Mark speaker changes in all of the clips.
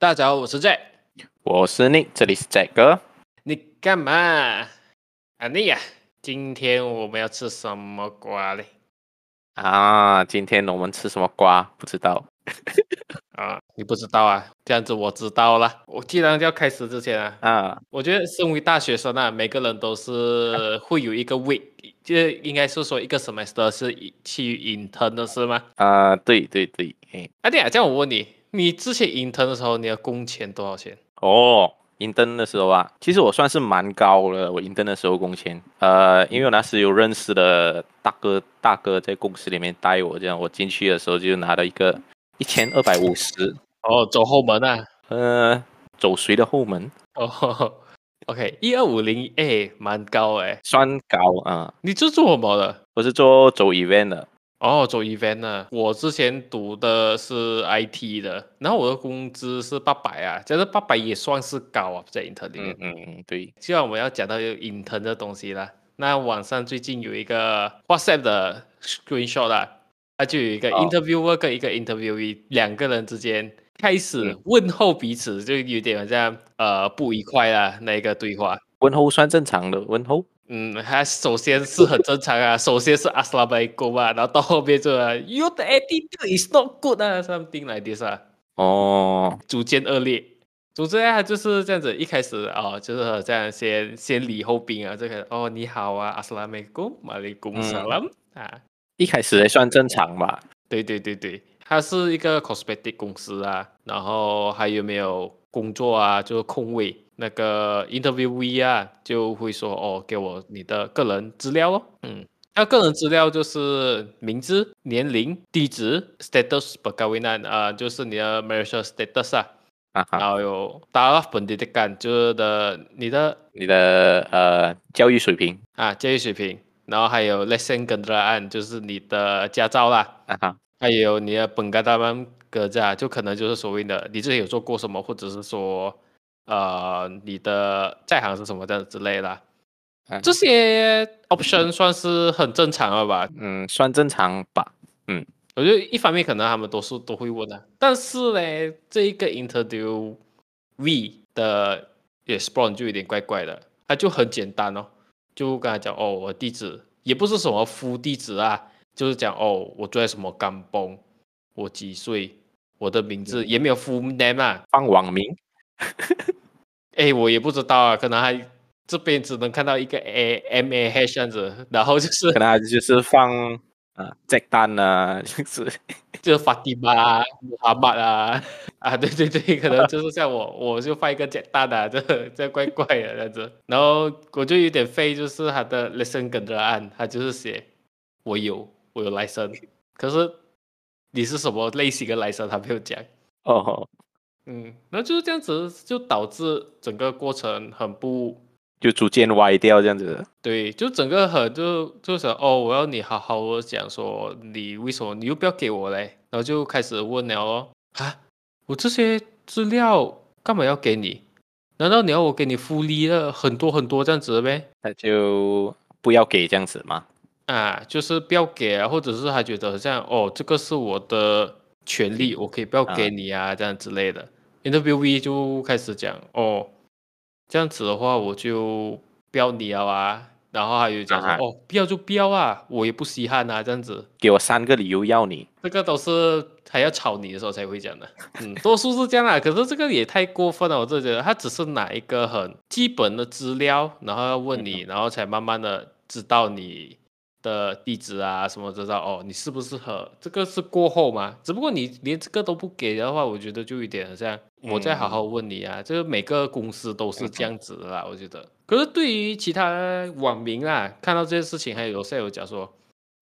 Speaker 1: 大家好，我是 Jack，
Speaker 2: 我是 Nick，这里是 Jack 哥。
Speaker 1: 你干嘛？啊你呀，今天我们要吃什么瓜嘞？
Speaker 2: 啊，今天我们吃什么瓜？不知道。
Speaker 1: 啊，你不知道啊？这样子我知道了。我既然要开始之前啊，啊，我觉得身为大学生啊，每个人都是会有一个 week，就应该是说一个 semester 是去 intern 的是吗？
Speaker 2: 啊，对对对。
Speaker 1: 啊对啊，这样我问你，你之前 intern 的时候，你的工钱多少钱？
Speaker 2: 哦，intern 的时候啊，其实我算是蛮高了。我 intern 的时候工钱，呃，因为我那时有认识的大哥，大哥在公司里面带我，这样我进去的时候就拿了一个。一千二百五十
Speaker 1: 哦，走后门啊？
Speaker 2: 呃，走谁的后门？
Speaker 1: 哦，OK，一二五零，哎，蛮高哎，
Speaker 2: 算高啊。
Speaker 1: 你是做什么的？
Speaker 2: 我是做走 event 的。
Speaker 1: 哦，做 event 的。我之前读的是 IT 的，然后我的工资是八百啊，这个八百也算是高啊，在 intern 里面。
Speaker 2: 嗯嗯，对。
Speaker 1: 既然我们要讲到有 intern 的东西啦，那网上最近有一个 WhatsApp 的 screenshot 啊。它就有一个 interviewer 跟一个 interviewee，两个人之间开始问候彼此，就有点好像呃不愉快啦，那个对话。
Speaker 2: 问候算正常的问候。
Speaker 1: 嗯，他首先是很正常啊，首先是 Assalamualaikum 啊，然后到后面就 Your attitude is not good 啊，something like this 啊。
Speaker 2: 哦，
Speaker 1: 逐渐恶劣。总之啊，就是这样子，一开始啊、哦，就是这样先先礼后兵啊，这个哦你好啊，Assalamualaikum，Waalaikumsalam 萨拉啊。
Speaker 2: 一开始还算正常吧。
Speaker 1: 对对对对，它是一个 cosmetic 公司啊，然后还有没有工作啊？就是空位，那个 interviewee 啊就会说哦，给我你的个人资料哦。嗯，那个人资料就是名字、年龄、地址、status perkahwinan 啊，就是你的 marital status 啊。啊哈。然后有 taraf pendidikan，就是的你的
Speaker 2: 你的呃教育水平
Speaker 1: 啊，教育水平。然后还有 lesen kenderaan，就是你的驾照啦。啊哈。还有你的 pengalaman kerja，就可能就是所谓的你之前有做过什么，或者是说，呃，你的在行是什么这样之类的。啊、这些 option 算是很正常了吧？
Speaker 2: 嗯，算正常吧。嗯，
Speaker 1: 我觉得一方面可能他们都是都会问的，但是呢，这一个 interview V 的 response 就有点怪怪的，它就很简单哦。就跟他讲哦，我地址也不是什么夫地址啊，就是讲哦，我住在什么干崩，我几岁，我的名字也没有 full name 啊，
Speaker 2: 放网名，
Speaker 1: 哎，我也不知道啊，可能还这边只能看到一个 A M A H 这样子，然后就是
Speaker 2: 可能就是放。啊，这单呢，就是
Speaker 1: 就是法蒂玛啊，穆罕默啊，啊，对对对，可能就是像我，我就发一个简单的，这这怪怪的这样子，然后我就有点废，就是他的 lesen kenderaan，他就是写我有我有 license，可是你是什么类型的 license，他没有讲。
Speaker 2: 哦，
Speaker 1: 嗯，那就是这样子，就导致整个过程很不。
Speaker 2: 就逐渐歪掉这样子，
Speaker 1: 对，就整个很就就想哦，我要你好好的讲说你为什么你又不要给我嘞？然后就开始问了哦，啊，我这些资料干嘛要给你？难道你要我给你福利了很多很多这样子呗？
Speaker 2: 那就不要给这样子吗。
Speaker 1: 啊，就是不要给啊，或者是他觉得这样哦，这个是我的权利，我可以不要给你啊，啊这样之类的。Interviewee 就开始讲哦。这样子的话，我就不要你了啊。然后还有讲说，啊、哦，不要就不要啊，我也不稀罕啊。这样子，
Speaker 2: 给我三个理由要你。
Speaker 1: 这个都是还要吵你的时候才会讲的。嗯，多数是这样啊。可是这个也太过分了，我就觉得他只是拿一个很基本的资料，然后要问你，然后才慢慢的知道你。的地址啊，什么知道哦？你适不适合？这个是过后嘛？只不过你连这个都不给的话，我觉得就有点像我再好好问你啊。这、嗯、个每个公司都是这样子的啦，嗯、我觉得。可是对于其他网民啊，看到这些事情，还有赛友讲说，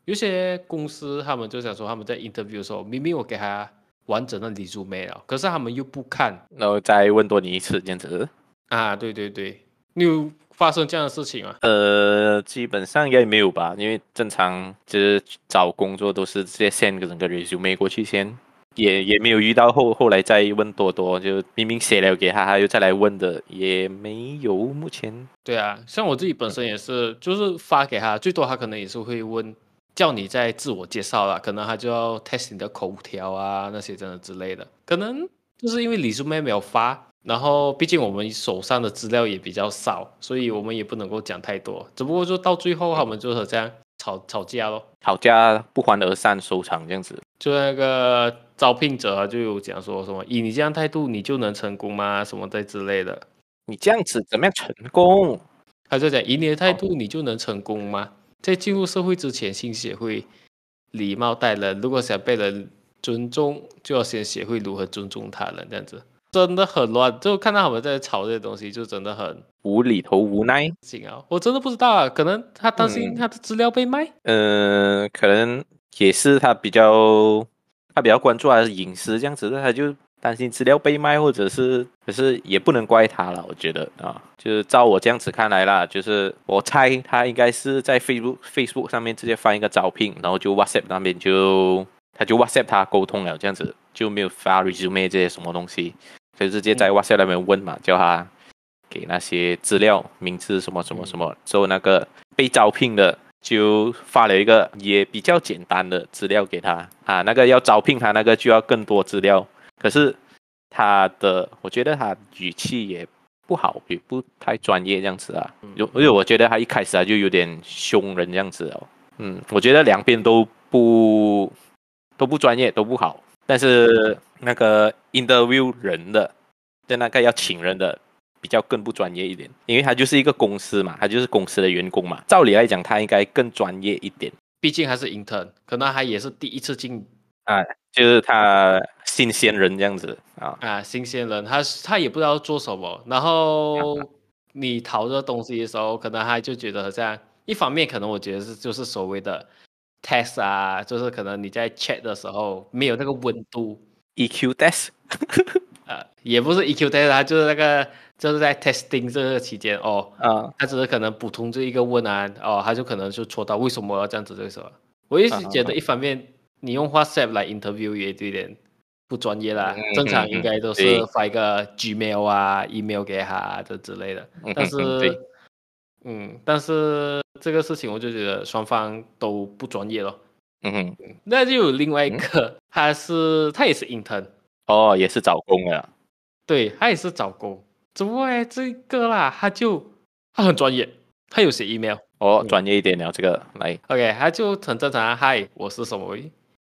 Speaker 1: 有些公司他们就想说，他们在 interview 的时候，明明我给他完整的 resume 了，可是他们又不看，
Speaker 2: 然后再问多你一次，这样子。
Speaker 1: 啊，对对对，你有发生这样的事情吗？
Speaker 2: 呃，基本上应该没有吧，因为正常就是找工作都是直接 send 个整个 resume 过去先，也也没有遇到后后来再问多多，就明明写了给他，他又再来问的也没有。目前
Speaker 1: 对啊，像我自己本身也是，就是发给他，最多他可能也是会问，叫你再自我介绍啦，可能他就要 test 你的口条啊那些真的之类的，可能。就是因为李叔妹没有发，然后毕竟我们手上的资料也比较少，所以我们也不能够讲太多。只不过就到最后，他们就是这样吵吵架咯，
Speaker 2: 吵架不欢而散收场这样子。
Speaker 1: 就那个招聘者就有讲说什么，以你这样态度，你就能成功吗？什么的之类的。
Speaker 2: 你这样子怎么样成功？
Speaker 1: 他就讲以你的态度，你就能成功吗？在进入社会之前，先学会礼貌待人。如果想被人尊重，就要先学会如何尊重他人，这样子真的很乱。就看到他们在吵这些东西，就真的很
Speaker 2: 无厘头、无奈。
Speaker 1: 行啊，我真的不知道啊，可能他担心他的资料被卖。
Speaker 2: 嗯，呃、可能也是他比较他比较关注还是隐私这样子，他就担心资料被卖，或者是可是也不能怪他了。我觉得啊，就是照我这样子看来啦，就是我猜他应该是在 Facebook Facebook 上面直接发一个招聘，然后就 WhatsApp 那边就。他就 WhatsApp 他沟通了，这样子就没有发 resume 这些什么东西，就直接在 WhatsApp 那边问嘛，叫他给那些资料、名字什么什么什么。之后那个被招聘的就发了一个也比较简单的资料给他啊，那个要招聘他那个就要更多资料，可是他的我觉得他语气也不好，也不太专业这样子啊，因为我觉得他一开始啊就有点凶人这样子哦，嗯，我觉得两边都不。都不专业，都不好。但是那个 interview 人的，就那个要请人的，比较更不专业一点，因为他就是一个公司嘛，他就是公司的员工嘛。照理来讲，他应该更专业一点。
Speaker 1: 毕竟还是 intern，可能他也是第一次进
Speaker 2: 啊，就是他新鲜人这样子啊
Speaker 1: 啊，新鲜人，他他也不知道做什么。然后你淘这东西的时候，可能他就觉得这样，一方面可能我觉得是就是所谓的。test 啊，就是可能你在 check 的时候没有那个温度。
Speaker 2: EQ test，
Speaker 1: 呃，也不是 EQ test，它就是那个就是在 testing 这个期间哦，
Speaker 2: 啊，
Speaker 1: 他只是可能补充这一个问案，哦，他就可能就戳到为什么要这样子这个时候，我一直觉得一方面你用 WhatsApp 来 interview 也有点不专业啦，正常应该都是发一个 Gmail 啊、email 给他这之类的，但是。嗯，但是这个事情我就觉得双方都不专业咯。
Speaker 2: 嗯哼，
Speaker 1: 那就有另外一个，嗯、他是他也是 intern，
Speaker 2: 哦，也是找工的。
Speaker 1: 对，他也是找工，只不过这个啦，他就他很专业，他有写 email。
Speaker 2: 哦，专业一点了，这个来。
Speaker 1: OK，他就很正常啊。Hi，我是什么？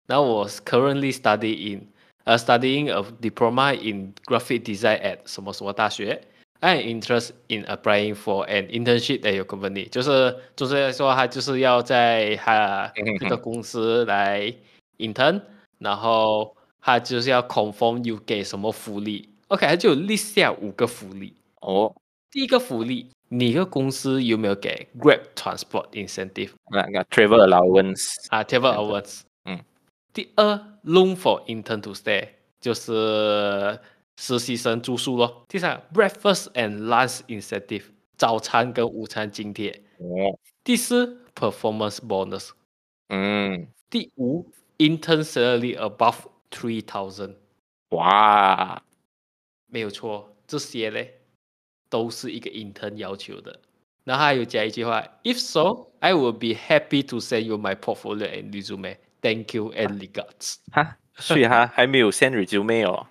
Speaker 1: 然后我 currently study in，呃、uh,，studying a diploma in graphic design at 什么什么大学。I'm interested in applying for an internship at your company，就是就是说他就是要在他这个公司来 intern，然后他就是要 confirm you 给什么福利。OK，他就 list 下五个福利。
Speaker 2: 哦，
Speaker 1: 第一个福利，你个公司有没有给 Grab transport incentive？
Speaker 2: 那个 travel allowance
Speaker 1: 啊，travel allowance。
Speaker 2: 嗯。
Speaker 1: 第二，room for intern to stay，就是。实习生住宿咯。第三，breakfast and lunch incentive，早餐跟午餐津贴。
Speaker 2: 哦。
Speaker 1: 第四，performance bonus。
Speaker 2: 嗯。
Speaker 1: 第五，intern salary above three thousand。
Speaker 2: 哇，
Speaker 1: 没有错，这些嘞都是一个 intern 要求的。然后还有加一句话，if so，I will be happy to send you my portfolio and resume. Thank you and regards。
Speaker 2: 哈，所以他还没有 send resume 哦。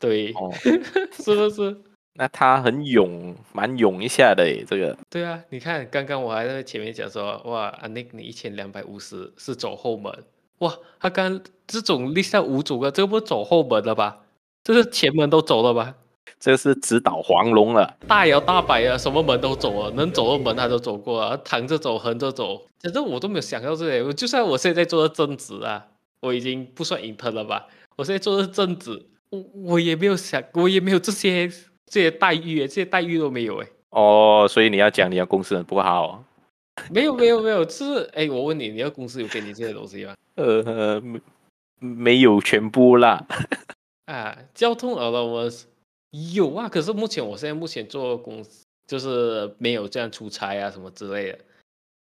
Speaker 1: 对，哦、是不是？
Speaker 2: 那他很勇，蛮勇一下的诶，这个。
Speaker 1: 对啊，你看，刚刚我还在前面讲说，哇，阿 Nick 你一千两百五十是走后门，哇，他刚这种立下五组个，这个不走后门了吧？这是前门都走了吧？
Speaker 2: 这是直捣黄龙了，
Speaker 1: 大摇大摆啊，什么门都走了，能走的门他都走过啊，躺着走，横着走，反正我都没有想到这些。就算我现在做的正职啊，我已经不算 intern 了吧？我现在做的正职。我我也没有想，我也没有这些这些待遇，这些待遇都没有哎。
Speaker 2: 哦，所以你要讲你的公司很不好？
Speaker 1: 没有没有没有，就是哎，我问你，你的公司有给你这些东西吗？
Speaker 2: 呃，没没有全部啦。
Speaker 1: 啊，交通 allowance 有啊，可是目前我现在目前做公司就是没有这样出差啊什么之类的。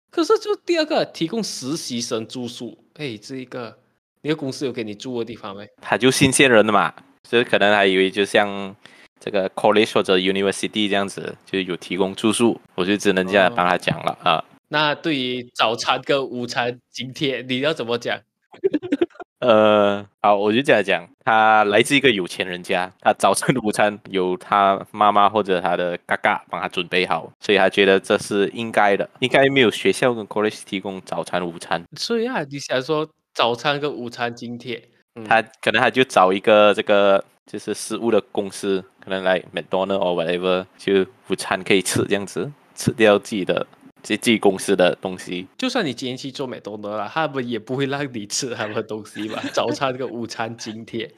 Speaker 1: 可是就第二个提供实习生住宿，哎，这一个你的公司有给你住的地方没？
Speaker 2: 他就新鲜人的嘛。所以可能还以为就像这个 college 或者 university 这样子，就有提供住宿，我就只能这样帮他讲了、哦、啊。
Speaker 1: 那对于早餐跟午餐津贴，你要怎么讲？
Speaker 2: 呃，好，我就这样讲，他来自一个有钱人家，他早餐、午餐由他妈妈或者他的嘎嘎帮他准备好，所以他觉得这是应该的，应该没有学校跟 college 提供早餐、午餐。
Speaker 1: 所以啊，你想说早餐跟午餐津贴，
Speaker 2: 嗯、他可能他就找一个这个就是食物的公司，可能来 McDonald or whatever，就午餐可以吃这样子，吃掉自己的。自己公司的东西，
Speaker 1: 就算你今天去做美东德了，他们也不会让你吃他们的东西吧？早餐跟午餐津贴，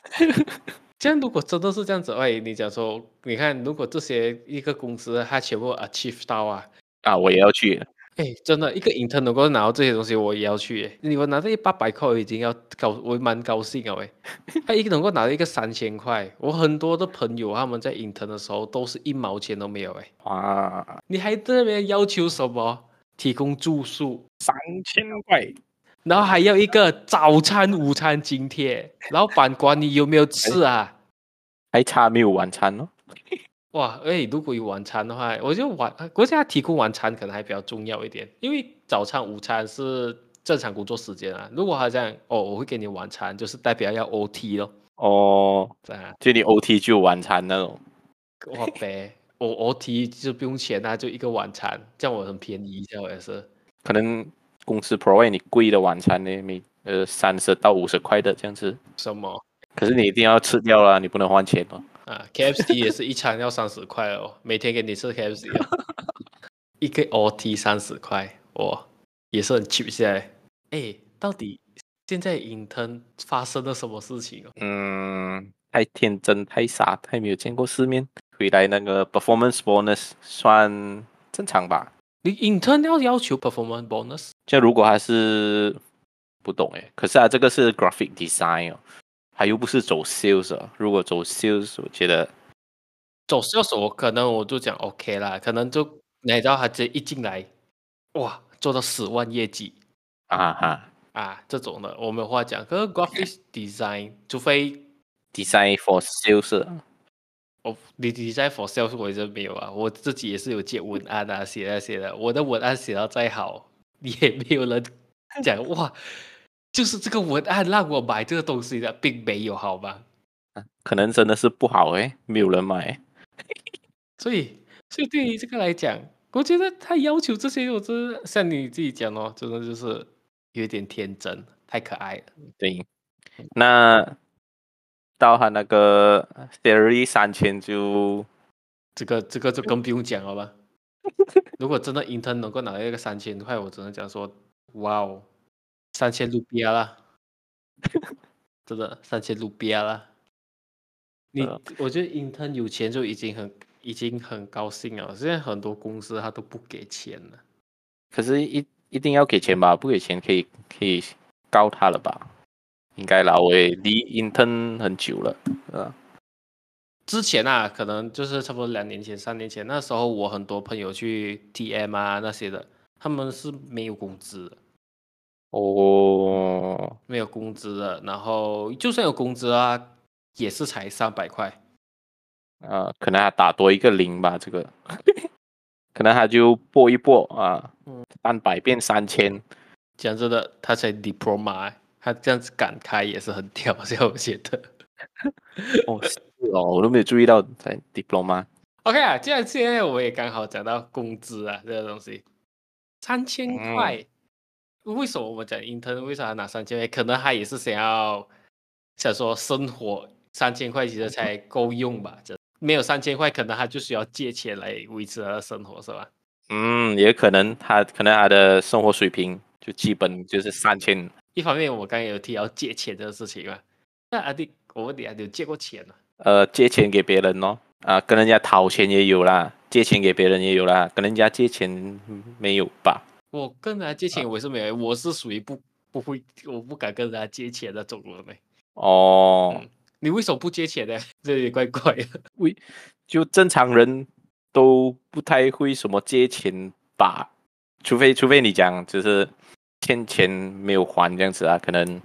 Speaker 1: 这样如果真的是这样子，哎，你讲说，你看，如果这些一个公司它全部 achieve 到啊，
Speaker 2: 啊，我也要去。
Speaker 1: 哎，真的，一个 intern 能够拿到这些东西，我也要去。你们拿这一八百块，我已经要高，我蛮高兴啊！喂，他一个能够拿到一个三千块，我很多的朋友他们在 intern 的时候都是一毛钱都没有哎。
Speaker 2: 哇，
Speaker 1: 你还在那边要求什么？提供住宿
Speaker 2: 三千块，
Speaker 1: 然后还要一个早餐、午餐津贴。老板管你有没有吃啊？
Speaker 2: 还差没有晚餐哦。
Speaker 1: 哇，哎，如果有晚餐的话，我觉得晚国家提供晚餐可能还比较重要一点，因为早餐、午餐是正常工作时间啊。如果他这样，哦，我会给你晚餐，就是代表要 OT 咯。
Speaker 2: 哦，这样，就你 OT 就有晚餐那种。
Speaker 1: 哇呗，我 OT 就不用钱啊，就一个晚餐，这样我很便宜，这样也是。
Speaker 2: 可能公司 provide 你贵的晚餐呢，每呃三十到五十块的这样子。
Speaker 1: 什么？
Speaker 2: 可是你一定要吃掉啦，你不能换钱哦。
Speaker 1: 啊，KFC 也是一餐要三十块哦，每天给你吃 KFC，哦、一个 OT 三十块，哇，也是很 cheap 下来。哎，到底现在 intern 发生了什么事情哦？
Speaker 2: 嗯，太天真，太傻，太没有见过世面。回来那个 performance bonus 算正常吧？
Speaker 1: 你 intern 要要求 performance bonus？
Speaker 2: 就如果还是不懂哎，可是啊，这个是 graphic design 哦。他又不是走 sales，如果走 sales，我觉得
Speaker 1: 走 sales 我可能我就讲 OK 啦，可能就你知道他直接一进来，哇，做到十万业绩
Speaker 2: 啊哈
Speaker 1: 啊这种的，我没有话讲。可是 graphic design，除非
Speaker 2: design for sales，
Speaker 1: 哦，你 design for sales 我也是没有啊，我自己也是有接文案啊，写啊写的，我的文案写到再好，也没有人讲哇。就是这个文案让我买这个东西的，并没有好吧？
Speaker 2: 可能真的是不好诶，没有人买。
Speaker 1: 所以，所以对于这个来讲，我觉得他要求这些，我真的像你自己讲哦，真的就是有点天真，太可爱了。
Speaker 2: 对，那到他那个 theory 三千就，
Speaker 1: 这个这个就更不用讲了吧？如果真的 intern 能够拿到一个三千块，我只能讲说，哇哦！三千卢比亚啦，真的三千卢比亚啦。你我觉得 intern 有钱就已经很已经很高兴了。现在很多公司他都不给钱了。
Speaker 2: 可是一一定要给钱吧？不给钱可以可以告他了吧？应该啦，我也离 intern 很久了，啊。
Speaker 1: 之前啊，可能就是差不多两年前、三年前，那时候我很多朋友去 TM 啊那些的，他们是没有工资的。
Speaker 2: 哦，
Speaker 1: 没有工资的，然后就算有工资啊，也是才三百块。
Speaker 2: 啊，可能还打多一个零吧，这个，可能他就拨一拨啊，三百变三千。
Speaker 1: 讲真的，他才 diploma，他这样子敢开也是很屌，我觉得。
Speaker 2: 哦，是哦，我都没有注意到才 diploma。
Speaker 1: OK 啊，既然现在我也刚好讲到工资啊，这个东西，三千块。嗯为什么我们讲 intern？为啥拿三千块？可能他也是想要想说生活三千块其实才够用吧？这没有三千块，可能他就需要借钱来维持他的生活，是吧？
Speaker 2: 嗯，也可能他可能他的生活水平就基本就是三千。
Speaker 1: 一方面，我刚刚有提到借钱这个事情嘛，那阿弟，我问你啊，你有借过钱吗？
Speaker 2: 呃，借钱给别人哦，啊，跟人家讨钱也有啦，借钱给别人也有啦，跟人家借钱没有吧？
Speaker 1: 我跟人家借钱，我是没有，我是属于不不会，我不敢跟人家借钱的那种人呢。
Speaker 2: 哦、
Speaker 1: 嗯，你为什么不借钱呢？这也怪怪的。
Speaker 2: 为就正常人都不太会什么借钱吧，除非除非你讲就是欠钱没有还这样子啊，可能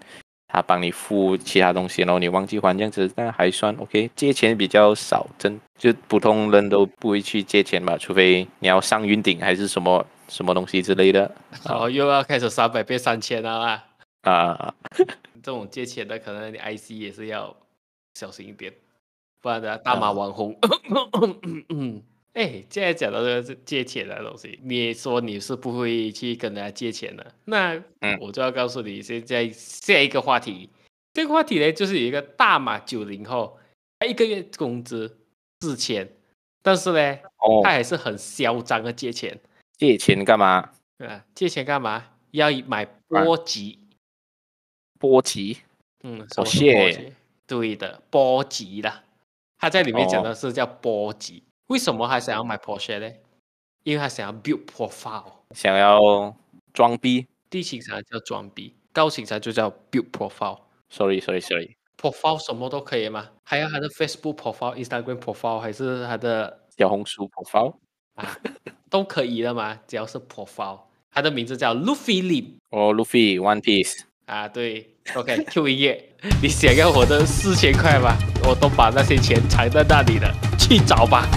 Speaker 2: 他帮你付其他东西，然后你忘记还这样子，那还算 OK。借钱比较少，真就普通人都不会去借钱吧，除非你要上云顶还是什么。什么东西之类的？
Speaker 1: 哦，又要开始三百变三千了啊！
Speaker 2: 啊，
Speaker 1: 这种借钱的，可能你 IC 也是要小心一点，不然的大马网红。嗯，哎，现在讲到这个借钱的东西，你说你是不会去跟人家借钱的，那我就要告诉你，现在下一个话题，这个话题呢，就是有一个大马九零后，他一个月工资四千，但是呢，他还是很嚣张的借钱。
Speaker 2: 借钱干嘛？
Speaker 1: 啊，借钱干嘛？要买波及，
Speaker 2: 波及，
Speaker 1: 嗯，波谢，对的，波及啦。他在里面讲的是叫波及。为什么他想要买 Porsche 呢？因为他想要 build profile，
Speaker 2: 想要装逼。
Speaker 1: 低情商叫装逼，高情商就叫 build profile。
Speaker 2: Sorry，Sorry，Sorry。
Speaker 1: profile 什么都可以吗？还有他的 Facebook profile、Instagram profile，还是他的
Speaker 2: 小红书 profile？
Speaker 1: 啊，都可以的嘛，只要是 profile。他的名字叫 Luffy Lim。
Speaker 2: 哦，Luffy One Piece。
Speaker 1: 啊，对，OK，Q 音乐，你想要我的四千块吧？我都把那些钱藏在那里了，去找吧。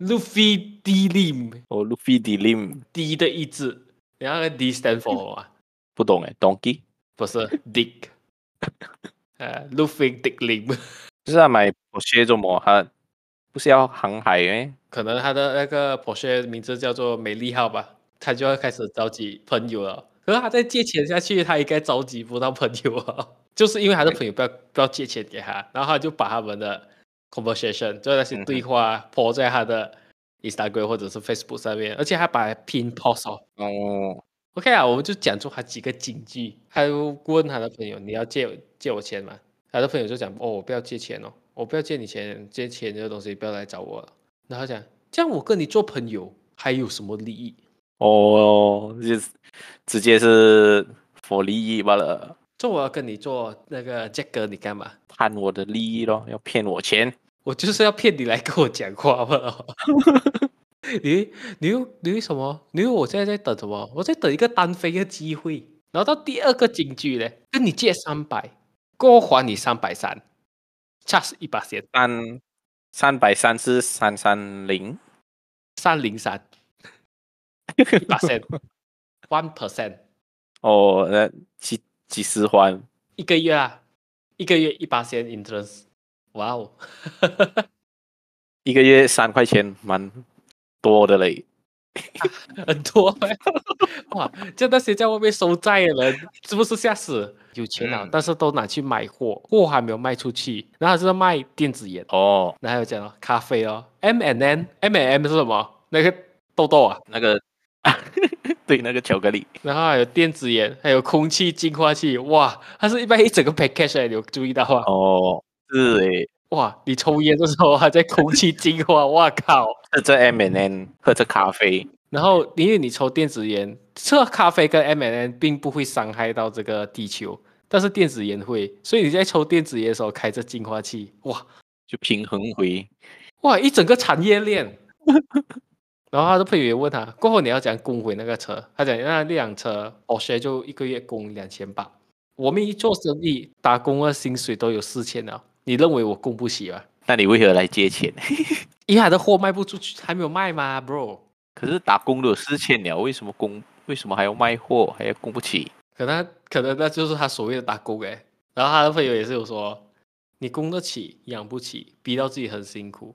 Speaker 1: Luffy D Lim。
Speaker 2: 哦，Luffy D Lim。
Speaker 1: D 的意志，然后 D stand for 什么？
Speaker 2: 不懂哎，Donkey？
Speaker 1: 不是，Dick。呃，Luffy Dick Lim。
Speaker 2: 就是要买 Porsche 做么？他不是要航海诶？
Speaker 1: 可能他的那个 Porsche 名字叫做美丽号吧，他就要开始召集朋友了。可是他再借钱下去，他应该召集不到朋友啊，就是因为他的朋友不要不要借钱给他，然后他就把他们的 conversation 就那些对话 po 在他的 Instagram 或者是 Facebook 上面，而且他把拼 pin post 哦。
Speaker 2: 哦
Speaker 1: ，OK 啊，我们就讲出他几个警句，他就问他的朋友：“你要借借我钱吗？”他的朋友就讲：“哦，我不要借钱哦，我不要借你钱，借钱这个东西不要来找我了。”然后他讲：“这样我跟你做朋友还有什么利益？”
Speaker 2: 哦，就直接是 for 利益罢了。
Speaker 1: 这我要跟你做那个 Jack 哥，你干嘛？
Speaker 2: 贪我的利益咯，要骗我钱。
Speaker 1: 我就是要骗你来跟我讲话嘛。你你又你为什么？你以为我现在在等什么？我在等一个单飞的机会。然后到第二个金句呢，跟你借三百。过后还你三百三，差是一百线。
Speaker 2: 三三百三是三三零，
Speaker 1: 三零三，一百线，one percent。
Speaker 2: 哦，那几几十环
Speaker 1: 一个月啊？一个月一百线 interest，哇哦，
Speaker 2: 一个月三块钱，蛮多的嘞。
Speaker 1: 很多哇！就那些在外面收债的人，是不是吓死？有钱了，嗯，但是都拿去买货，货还没有卖出去，然后就是卖电子烟
Speaker 2: 哦。
Speaker 1: 然后还有讲咖啡哦，M and N，M and M 是什么？那个豆豆啊，
Speaker 2: 那个 对，那个巧克力。
Speaker 1: 然后还有电子烟，还有空气净化器，哇！它是一般一整个 package，你有注意到吗？
Speaker 2: 哦，是诶。
Speaker 1: 哇！你抽烟的时候还在空气净化，哇靠！
Speaker 2: 喝着 M and M，喝着咖啡，
Speaker 1: 然后因为你抽电子烟，这咖啡跟 M and M 并不会伤害到这个地球，但是电子烟会，所以你在抽电子烟的时候开着净化器，哇，
Speaker 2: 就平衡回，
Speaker 1: 哇，一整个产业链。然后他的朋友也问他，过后你要怎样供回那个车？他讲那辆车，我现在就一个月供两千八，我们一做生意打工的薪水都有四千了。你认为我供不起吗？
Speaker 2: 那你为何来借钱？
Speaker 1: 因为他的货卖不出去，还没有卖吗，bro？
Speaker 2: 可是打工都有四千了，为什么供？为什么还要卖货，还要供不起？
Speaker 1: 可能可能那就是他所谓的打工诶。然后他的朋友也是有说，你供得起，养不起，逼到自己很辛苦。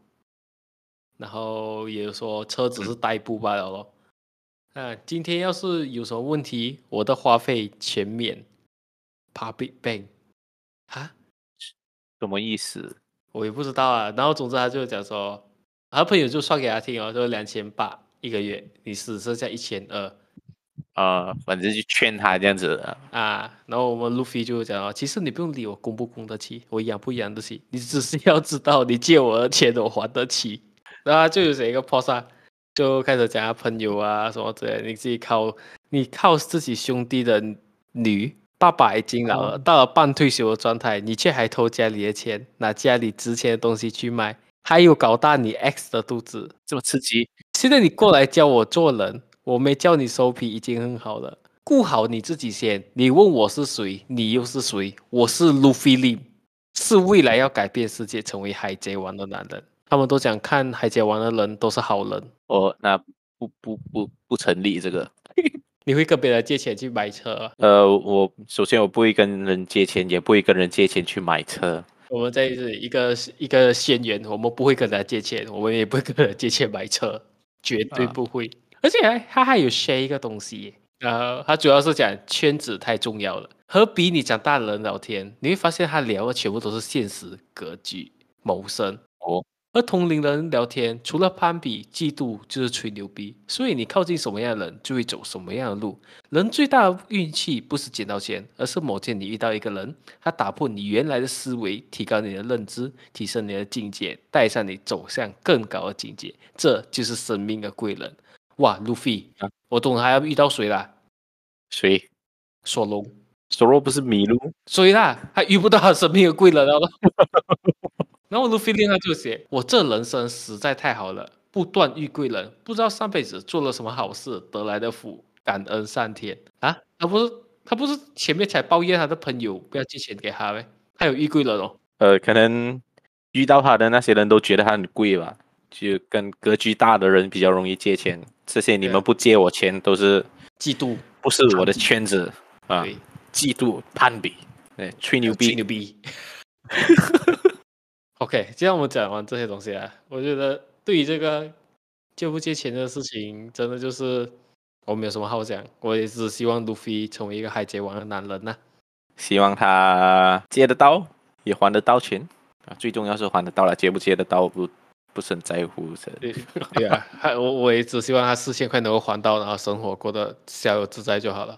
Speaker 1: 然后也有说车只是代步罢了咯。嗯、啊，今天要是有什么问题，我的花费全免。Public Bank，哈？
Speaker 2: 什么意思？
Speaker 1: 我也不知道啊。然后总之他就讲说，他朋友就算给他听哦，就两千八一个月，你只剩下一千二。
Speaker 2: 啊，反正就劝他这样子
Speaker 1: 啊。然后我们路飞就讲哦，其实你不用理我供不供得起，我养不养得起，你只是要知道你借我的钱我还得起。然后就有写一个 post 啊，就开始讲他朋友啊什么之类，你自己靠你靠自己兄弟的女。爸爸已经老了，到了半退休的状态，你却还偷家里的钱，拿家里值钱的东西去卖，还有搞大你 X 的肚子，
Speaker 2: 这么刺激。
Speaker 1: 现在你过来教我做人，我没教你收皮，已经很好了。顾好你自己先。你问我是谁，你又是谁？我是 Luffy Lim，是未来要改变世界、成为海贼王的男人。他们都讲看海贼王的人都是好人。
Speaker 2: 哦，那不不不不成立这个。
Speaker 1: 你会跟别人借钱去买车？
Speaker 2: 呃，我首先我不会跟人借钱，也不会跟人借钱去买车。
Speaker 1: 我们这是一个一个仙缘，我们不会跟人家借钱，我们也不会跟人借钱买车，绝对不会。啊、而且还他还有 share 一个东西，呃，他主要是讲圈子太重要了。和比你讲大的人聊天，你会发现他聊的全部都是现实、格局、谋生。哦。和同龄人聊天，除了攀比、嫉妒，就是吹牛逼。所以你靠近什么样的人，就会走什么样的路。人最大的运气不是捡到钱，而是某天你遇到一个人，他打破你原来的思维，提高你的认知，提升你的境界，带上你走向更高的境界。这就是生命的贵人。哇，路飞，啊、我懂还要遇到谁啦？
Speaker 2: 谁？
Speaker 1: 索隆。
Speaker 2: 索隆不是麋鹿？
Speaker 1: 所以啦，还遇不到他生命的贵人了。然后路飞他就写：“我这人生实在太好了，不断遇贵人，不知道上辈子做了什么好事得来的福，感恩上天啊！他不是他不是前面才抱怨他的朋友不要借钱给他呗？他有遇贵人哦。
Speaker 2: 呃，可能遇到他的那些人都觉得他很贵吧，就跟格局大的人比较容易借钱。这些你们不借我钱都是
Speaker 1: 嫉妒，
Speaker 2: 不是我的圈子啊，嫉妒攀比，对，吹牛逼，
Speaker 1: 吹牛逼。OK，既然我们讲完这些东西啊，我觉得对于这个借不借钱的事情，真的就是我没有什么好讲。我也只希望路飞成为一个海贼王的男人呐、啊，
Speaker 2: 希望他借得到，也还得到钱啊。最重要是还得到了，借不借得到不不是很在乎。
Speaker 1: 对对啊，我我也只希望他四千块能够还到，然后生活过得逍遥自在就好了。